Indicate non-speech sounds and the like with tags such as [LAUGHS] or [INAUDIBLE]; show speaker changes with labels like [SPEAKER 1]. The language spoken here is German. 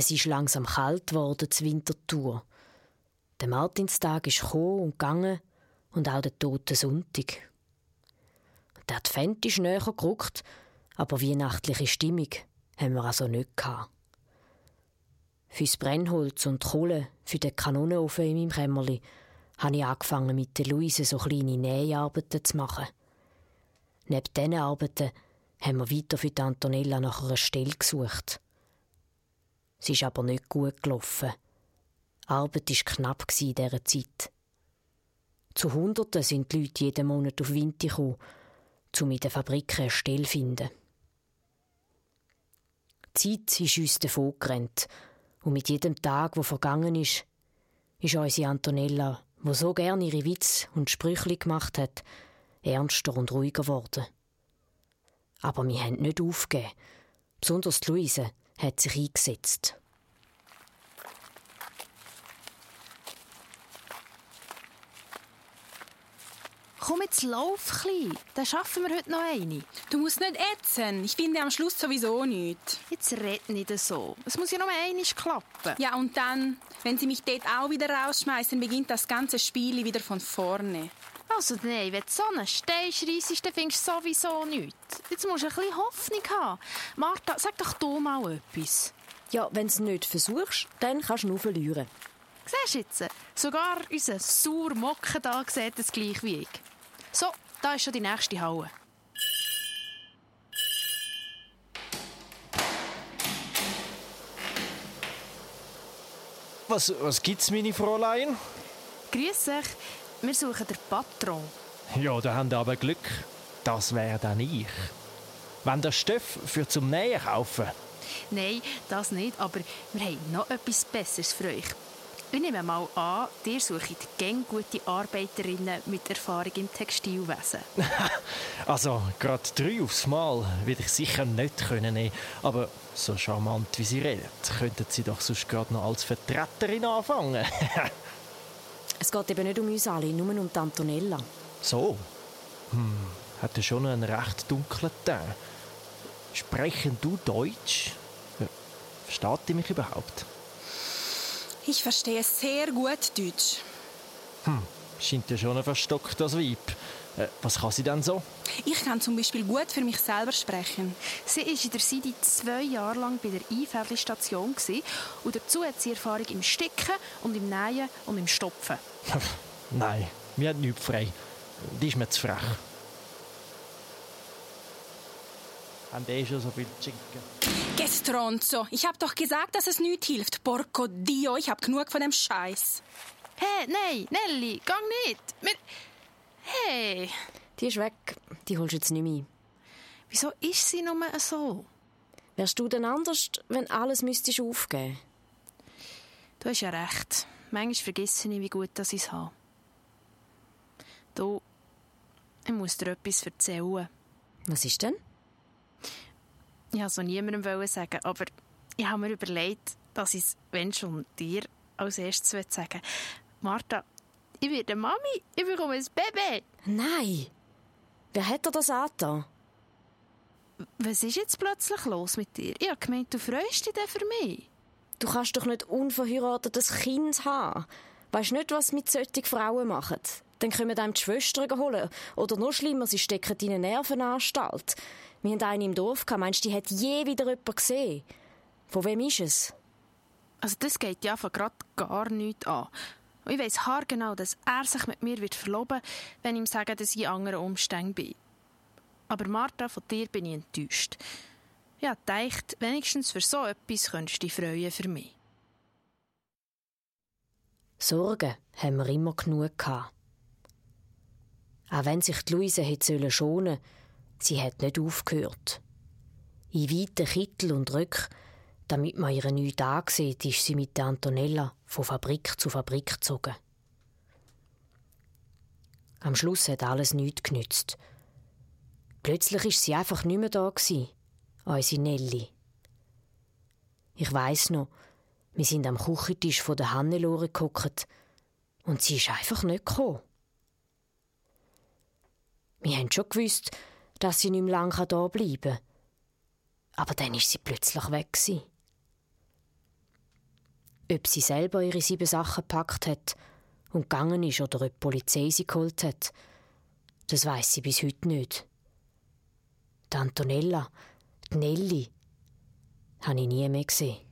[SPEAKER 1] Es ist langsam kalt geworden, zur Wintertour. Der Martinstag ist gekommen und gegangen und auch der tote Sonntag. Der Advent ist näher gerückt, aber weihnachtliche Stimmung haben wir also nicht gehabt. Fürs Brennholz und Kohle für den Kanonenofen in meinem Kämmerli habe ich angefangen, mit der Luise so kleine Näharbeiten zu machen. Neben diesen Arbeiten haben wir weiter für die Antonella nach einer Stelle gesucht. Sie ist aber nicht gut gelaufen. Die Arbeit war knapp in dieser Zeit. Zu Hunderten sind die Leute jeden Monat auf Winter gekommen, um in den Fabriken eine Stelle zu finden. Die Zeit ist uns davon gerannt und mit jedem Tag, wo vergangen ist, ist unsere Antonella, wo so gerne ihre Witz und Sprüche gemacht hat, ernster und ruhiger geworden. Aber wir haben nicht aufgegeben. Besonders Luise hat sich eingesetzt.
[SPEAKER 2] Komm jetzt, lauf klein. Dann schaffen wir heute noch eine.
[SPEAKER 3] Du musst nicht ätzen. Ich finde am Schluss sowieso nichts.
[SPEAKER 2] Jetzt red nicht so. Es muss ja nur einmal klappen.
[SPEAKER 3] Ja, und dann, wenn sie mich dort auch wieder rausschmeißen, beginnt das ganze Spiel wieder von vorne.
[SPEAKER 2] Also nein, wenn du so einen Stein schreissest, dann findest du sowieso nichts. Jetzt musst du ein bisschen Hoffnung haben. Martha, sag doch du mal etwas.
[SPEAKER 1] Ja, wenn du es nicht versuchst, dann kannst du nur verlieren.
[SPEAKER 2] Siehst du jetzt? Sogar unser sauer Mocken da sieht es gleich wie ich. So, da ist schon die nächste Halle.
[SPEAKER 4] Was, was gibt's, meine Fräulein?
[SPEAKER 2] Grüß euch. Wir suchen den Patron.
[SPEAKER 4] Ja, da haben aber Glück. Das wäre dann ich. Wenn der Stoff für zum Nähen kaufen.
[SPEAKER 2] Nein, das nicht, aber wir haben noch etwas Besseres für euch. Ich nehme mal an, ihr sucht gäng gute Arbeiterinnen mit Erfahrung im Textilwesen. [LAUGHS]
[SPEAKER 4] also, gerade drei aufs Mal würde ich sicher nicht können nehmen. Aber so charmant wie sie redet, könnten sie doch sonst gerade noch als Vertreterin anfangen. [LAUGHS]
[SPEAKER 1] es geht eben nicht um uns alle, nur um die Antonella.
[SPEAKER 4] So? Hm, hat er schon einen recht dunklen Teint. Sprechen du Deutsch? Versteht ihr mich überhaupt?
[SPEAKER 3] Ich verstehe sehr gut Deutsch.
[SPEAKER 4] Hm, scheint ja schon ein verstocktes Weib. Äh, was kann sie denn so?
[SPEAKER 3] Ich kann zum Beispiel gut für mich selber sprechen.
[SPEAKER 2] Sie war in der Seite zwei Jahre lang bei der Einfädelstation und dazu hat sie Erfahrung im Sticken und im Nähen und im Stopfen. [LAUGHS]
[SPEAKER 4] Nein, mir hat nichts frei. Die ist mir zu frech. Haben die schon so viel Chicken?
[SPEAKER 3] Gestronzo, ich hab doch gesagt, dass es nichts hilft. Porco Dio, ich hab genug von dem Scheiß.
[SPEAKER 2] Hey, nein, Nelly, gang nicht. Wir... Hey.
[SPEAKER 1] Die ist weg. Die holst du jetzt nicht mehr.
[SPEAKER 2] Wieso ist sie nur so?
[SPEAKER 1] Wärst du denn anders, wenn alles müsstest aufgeben?
[SPEAKER 2] Du hast ja recht. Manchmal vergesse ich, wie gut ich es habe. Du, ich muss dir etwas erzählen.
[SPEAKER 1] Was ist denn?
[SPEAKER 2] Ich wollte es so niemandem sagen, aber ich habe mir überlegt, dass ich es, wenn schon, dir als erstes sagen Martha, ich werde Mami, ich bekomme ein Baby.
[SPEAKER 1] Nein! Wer hat dir das angetan?
[SPEAKER 2] Was ist jetzt plötzlich los mit dir? Ich habe gemeint, du freust dich für mich.
[SPEAKER 1] Du kannst doch nicht unverheiratetes Kind haben. Weißt nicht, was mit solchen Frauen machen? Dann können einem die Schwestern holen. Oder noch schlimmer, sie stecken in eine Nervenanstalt. Wir haben einen im Dorf gehabt. Meinst du, die hat je wieder jemand gesehen? Von wem ist es?
[SPEAKER 2] Also das geht ja von gerade gar nichts an. Und ich weiss haargenau, dass er sich mit mir wird verloben wenn ich ihm sage, dass ich in anderen Umständen bin. Aber Martha, von dir bin ich enttäuscht. Ja, dachte, wenigstens für so etwas könntest du dich freuen für mich.
[SPEAKER 1] Sorgen haben wir immer genug gehabt. Auch wenn sich die Luise hätte schonen sollen, Sie hat nicht aufgehört. In weiten Kittel und Röck, damit man ihre nicht ansieht, ist sie mit der Antonella von Fabrik zu Fabrik gezogen. Am Schluss hat alles nichts genützt. Plötzlich ist sie einfach nicht mehr da gewesen, unsere Nelly. Ich weiß noch, wir sind am Küchentisch von der Hannelore gehockt und sie ist einfach nicht gekommen. Wir haben schon gewusst, dass sie nicht mehr lange da bleiben kann. Aber dann ist sie plötzlich weg. Ob sie selber ihre sieben Sachen gepackt hat und gegangen ist oder ob die Polizei sie geholt hat, das weiß sie bis heute nicht. Die Antonella, die Nelly, habe ich nie mehr gesehen.